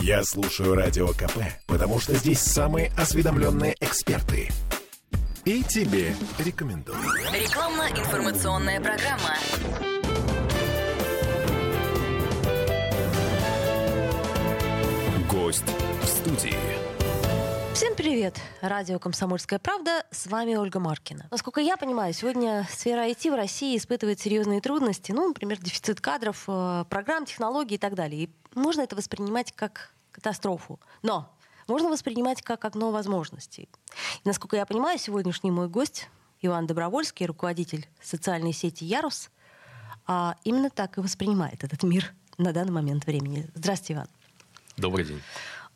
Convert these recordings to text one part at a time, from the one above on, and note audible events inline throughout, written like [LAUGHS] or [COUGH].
Я слушаю Радио КП, потому что здесь самые осведомленные эксперты. И тебе рекомендую. Рекламно-информационная программа. Гость в студии. Всем привет! Радио «Комсомольская правда». С вами Ольга Маркина. Насколько я понимаю, сегодня сфера IT в России испытывает серьезные трудности. Ну, например, дефицит кадров, э, программ, технологий и так далее. И можно это воспринимать как катастрофу. Но можно воспринимать как окно возможностей. И, насколько я понимаю, сегодняшний мой гость Иван Добровольский, руководитель социальной сети «Ярус», а именно так и воспринимает этот мир на данный момент времени. Здравствуйте, Иван. Добрый день.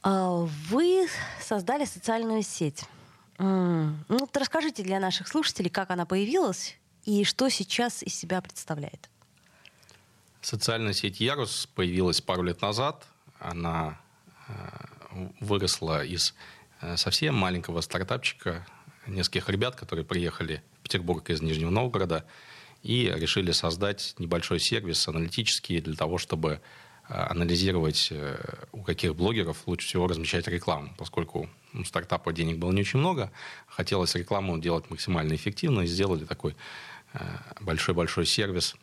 А, вы создали социальную сеть. Ну, расскажите для наших слушателей, как она появилась и что сейчас из себя представляет. Социальная сеть Ярус появилась пару лет назад. Она э, выросла из э, совсем маленького стартапчика, нескольких ребят, которые приехали в Петербург из Нижнего Новгорода и решили создать небольшой сервис аналитический для того, чтобы анализировать, э, у каких блогеров лучше всего размещать рекламу, поскольку у стартапа денег было не очень много, хотелось рекламу делать максимально эффективно, и сделали такой э, большой-большой сервис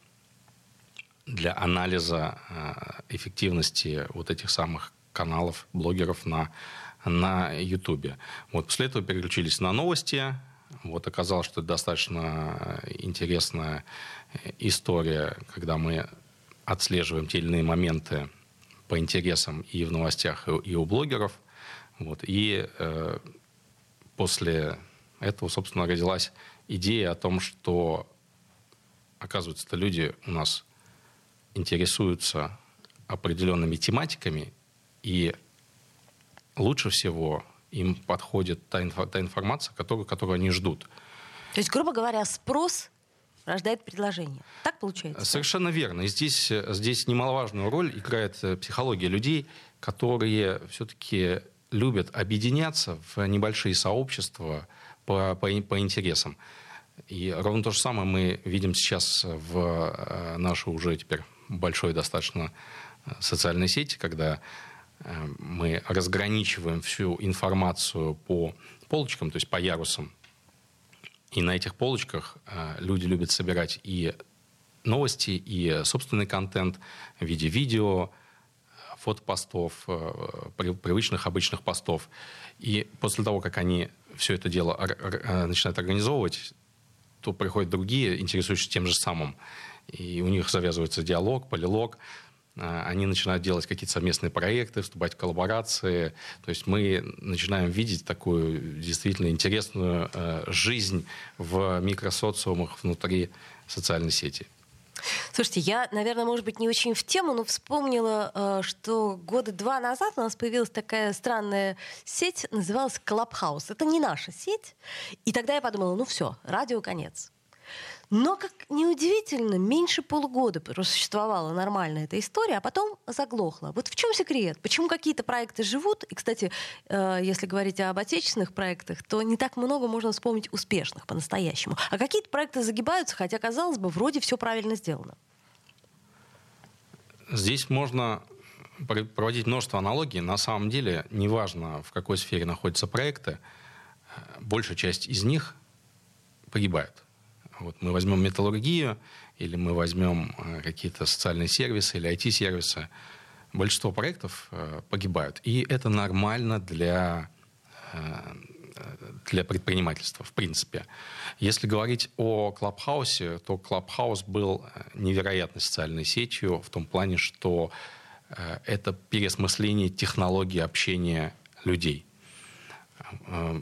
для анализа эффективности вот этих самых каналов, блогеров на, на YouTube. Вот после этого переключились на новости. Вот оказалось, что это достаточно интересная история, когда мы отслеживаем те или иные моменты по интересам и в новостях, и у блогеров. Вот. И э, после этого, собственно, родилась идея о том, что, оказывается, люди у нас интересуются определенными тематиками, и лучше всего им подходит та, инфо, та информация, которую, которую они ждут. То есть, грубо говоря, спрос рождает предложение. Так получается? Совершенно верно. И здесь, здесь немаловажную роль играет э, психология людей, которые все-таки любят объединяться в небольшие сообщества по, по, по интересам. И ровно то же самое мы видим сейчас в э, нашей уже теперь большой достаточно э, социальной сети, когда мы разграничиваем всю информацию по полочкам, то есть по ярусам и на этих полочках э, люди любят собирать и новости, и собственный контент в виде видео, фотопостов, э, привычных обычных постов. И после того, как они все это дело э, начинают организовывать, то приходят другие, интересующиеся тем же самым. И у них завязывается диалог, полилог. А, они начинают делать какие-то совместные проекты, вступать в коллаборации. То есть мы начинаем видеть такую действительно интересную э, жизнь в микросоциумах внутри социальной сети. Слушайте, я, наверное, может быть, не очень в тему, но вспомнила, э, что года два назад у нас появилась такая странная сеть, называлась Clubhouse. Это не наша сеть. И тогда я подумала, ну все, радио конец. Но, как неудивительно, меньше полугода просуществовала нормальная эта история, а потом заглохла. Вот в чем секрет? Почему какие-то проекты живут? И, кстати, э, если говорить об отечественных проектах, то не так много можно вспомнить успешных по-настоящему. А какие-то проекты загибаются, хотя, казалось бы, вроде все правильно сделано. Здесь можно проводить множество аналогий. На самом деле, неважно, в какой сфере находятся проекты, э, большая часть из них погибает. Вот мы возьмем металлургию, или мы возьмем э, какие-то социальные сервисы или IT-сервисы. Большинство проектов э, погибают. И это нормально для, э, для предпринимательства, в принципе. Если говорить о Клабхаусе, то Клабхаус был невероятной социальной сетью в том плане, что это переосмысление технологии общения людей –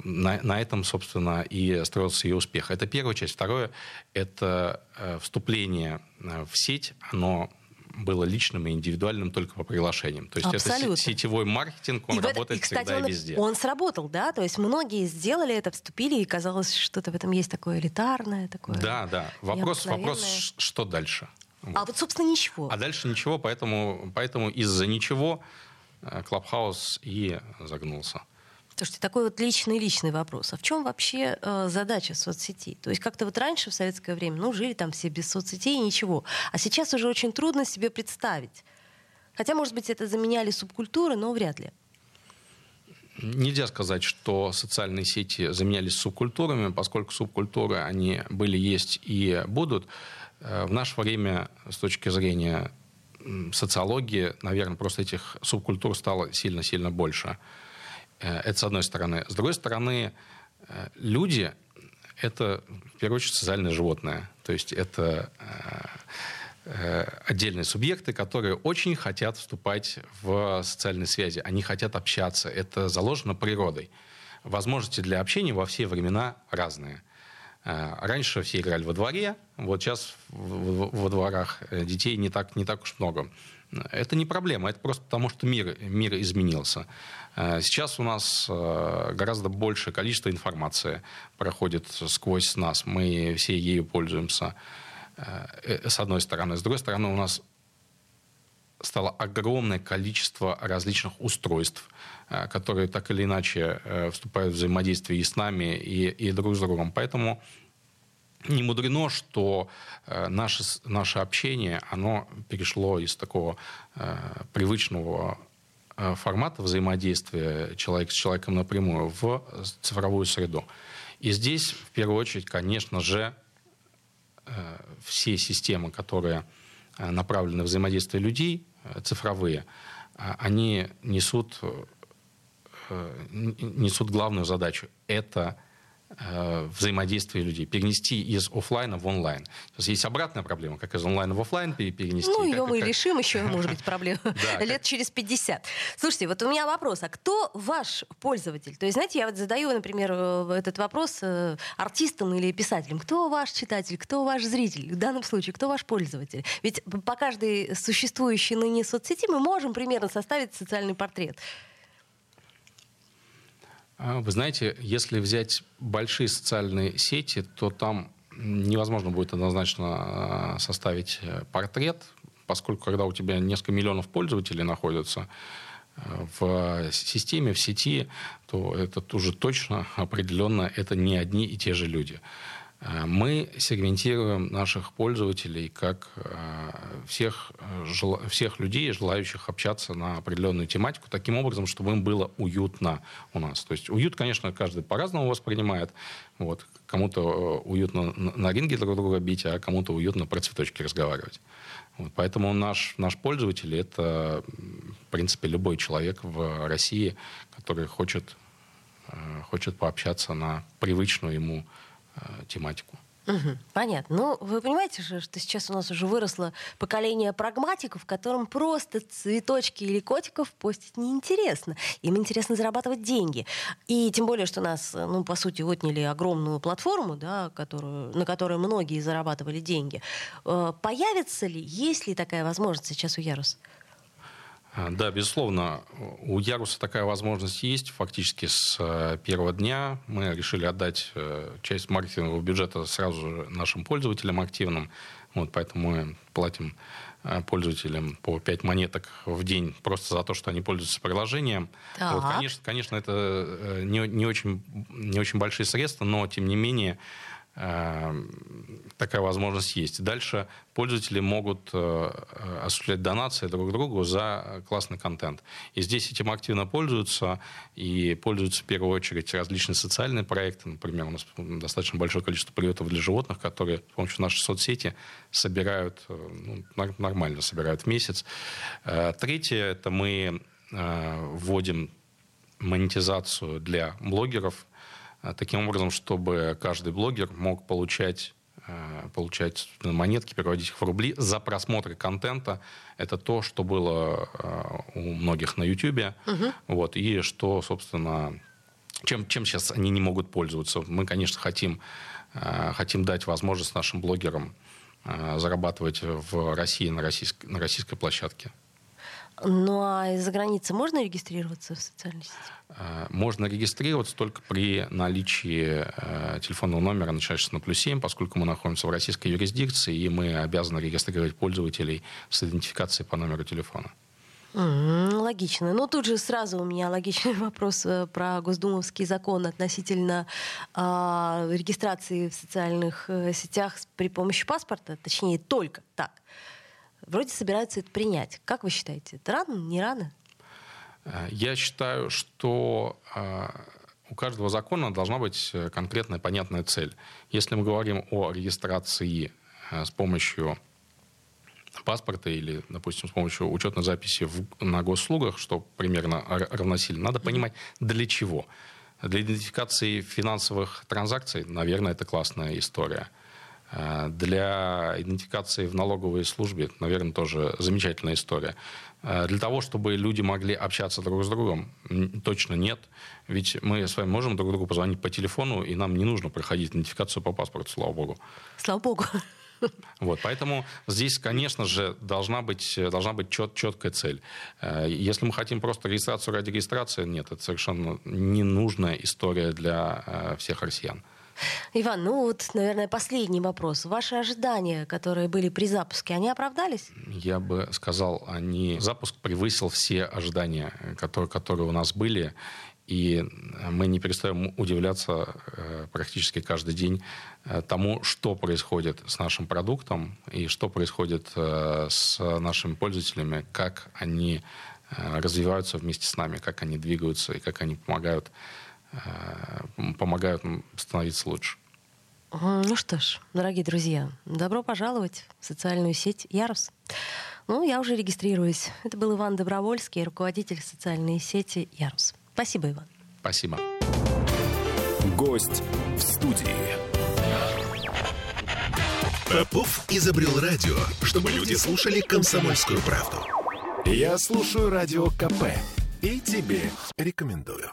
на, на этом, собственно, и строился ее успех. Это первая часть. Второе – это э, вступление э, в сеть. Оно было личным и индивидуальным только по приглашениям. То есть Абсолютно. это сетевой маркетинг, он и работает и, кстати, всегда он, и везде. Он сработал, да? То есть многие сделали это, вступили, и казалось, что-то в этом есть такое элитарное, такое. Да, да. Вопрос, вопрос что дальше? Вот. А вот, собственно, ничего. А дальше ничего, поэтому, поэтому из-за ничего Клабхаус и загнулся. Слушайте, такой вот личный-личный вопрос. А в чем вообще э, задача соцсети? То есть как-то вот раньше, в советское время, ну, жили там все без соцсетей и ничего. А сейчас уже очень трудно себе представить, Хотя, может быть, это заменяли субкультуры, но вряд ли. Нельзя сказать, что социальные сети заменялись субкультурами, поскольку субкультуры, они были, есть и будут. Э, в наше время, с точки зрения социологии, наверное, просто этих субкультур стало сильно-сильно больше. Э, это с одной стороны. С другой стороны, э, люди — это, в первую очередь, социальное животное. То есть это отдельные субъекты, которые очень хотят вступать в социальные связи. Они хотят общаться. Это заложено природой. Возможности для общения во все времена разные. Э, раньше все играли во дворе, вот сейчас во дворах э, детей не так, не так уж много. Это не проблема, это просто потому, что мир, мир изменился. Э, сейчас у нас гораздо большее количество информации проходит сквозь нас, мы все ею пользуемся, с одной стороны. С другой стороны, у нас стало огромное количество различных устройств, э, которые так или иначе э, вступают в взаимодействие и с нами, и, и друг с другом. Поэтому не мудрено, что э, наше, наше общение, оно перешло из такого привычного формата взаимодействия человека с человеком напрямую в цифровую среду. И здесь, в первую очередь, конечно же, все системы, которые направлены на взаимодействие людей, Э, цифровые, а они несут, э, несут главную задачу. Это Э, взаимодействия людей, перенести из офлайна в онлайн. Сейчас есть обратная проблема, как из онлайна в офлайн перенести. Ну, ее как, мы как... решим еще, может быть, проблема [LAUGHS] лет через 50. Слушайте, вот у меня вопрос, а кто ваш пользователь? То есть, знаете, я вот задаю, например, э, этот вопрос э, артистам или писателям. Кто ваш читатель, кто ваш зритель? В данном случае, кто ваш пользователь? Ведь по каждой существующей ныне соцсети мы можем примерно составить социальный портрет. А, вы знаете, если взять большие социальные сети, то там невозможно будет однозначно а, составить э, портрет, поскольку когда у тебя несколько миллионов пользователей находятся э, в системе, в сети, то это уже точно, определенно, это не одни и те же люди. Э, мы сегментируем наших пользователей как э, всех, э, всех людей, желающих общаться на определенную тематику, таким образом, чтобы им было уютно у нас. То есть уют, конечно, каждый по-разному воспринимает. Вот. Кому-то уютно на ринге друг друга бить, а кому-то уютно про цветочки разговаривать. Вот. Поэтому наш, наш пользователь — это, в принципе, любой человек в России, который хочет, хочет пообщаться на привычную ему Э, тематику. Угу, понятно. Ну, вы понимаете же, что сейчас у нас уже выросло поколение прагматиков, которым просто цветочки или котиков постить неинтересно. Им интересно зарабатывать деньги. И тем более, что нас, ну, по сути, отняли огромную платформу, да, которую, на которой многие зарабатывали деньги. Э, появится ли, есть ли такая возможность сейчас у Ярус? А, да, безусловно, у Яруса такая возможность есть. Фактически с э, первого дня мы решили отдать э, часть маркетингового бюджета сразу же нашим пользователям активным. Вот, поэтому мы платим э, пользователям по 5 монеток в день просто за то, что они пользуются приложением. Вот, конечно, конечно, это не, не, очень, не очень большие средства, но тем не менее такая возможность есть. Дальше пользователи могут э, осуществлять донации друг другу за классный контент. И здесь этим активно пользуются, и пользуются в первую очередь различные социальные проекты. Например, у нас достаточно большое количество приютов для животных, которые с помощью нашей соцсети собирают, э, ну, нормально собирают в месяц. Э, третье, это мы вводим монетизацию для блогеров, таким образом, чтобы каждый блогер мог получать а, получать монетки, переводить их в рубли за просмотр контента. Это то, что было а, у многих на YouTube. Угу. Вот, и что, собственно, чем, чем сейчас они не могут пользоваться. Мы, конечно, хотим, хотим дать возможность нашим блогерам зарабатывать в России на российской, на российской площадке. Ну а из-за границы можно регистрироваться в социальной сети? Э, можно регистрироваться только при наличии э, телефонного номера, начинающегося на плюс 7, поскольку мы находимся в российской юрисдикции, и мы обязаны регистрировать пользователей с идентификацией по номеру телефона. Логично. Ну, тут же сразу у меня логичный [LAUGHS] вопрос э, про Госдумовский закон относительно э, регистрации в социальных э, сетях при помощи паспорта, точнее, только так вроде собираются это принять. Как вы считаете, это рано, не рано? Э, я считаю, что у каждого закона должна быть конкретная понятная цель. Если мы говорим о регистрации с помощью паспорта или, допустим, с помощью учетной записи в, на госуслугах, что примерно равносильно, надо понимать, для чего. Для идентификации финансовых транзакций, наверное, это классная история. Э, для идентификации в налоговой службе, наверное, тоже замечательная история. Э, для того, чтобы люди могли общаться друг с другом, точно нет. Ведь мы с вами можем друг другу позвонить по телефону, и нам не нужно проходить идентификацию по паспорту, слава богу. Слава богу. Вот, поэтому здесь, конечно же, должна быть, должна быть чет, четкая цель. Э, если мы хотим просто регистрацию ради регистрации, нет, это совершенно ненужная история для всех россиян. Иван, ну вот, наверное, последний вопрос. Ваши ожидания, которые были при запуске, они оправдались? Я бы сказал, они... запуск превысил все ожидания, которые, которые у нас были. И мы не перестаем удивляться э, практически каждый день э, тому, что происходит с нашим продуктом и что происходит э, с нашими пользователями, как они развиваются вместе с нами, как они двигаются и как они помогают, помогают становиться лучше. Ну что ж, дорогие друзья, добро пожаловать в социальную сеть Ярус. Ну, я уже регистрируюсь. Это был Иван Добровольский, руководитель социальной сети Ярус. Спасибо, Иван. Спасибо. Гость в студии. Попов изобрел радио, чтобы люди слушали комсомольскую правду. Я слушаю радио КП и тебе рекомендую.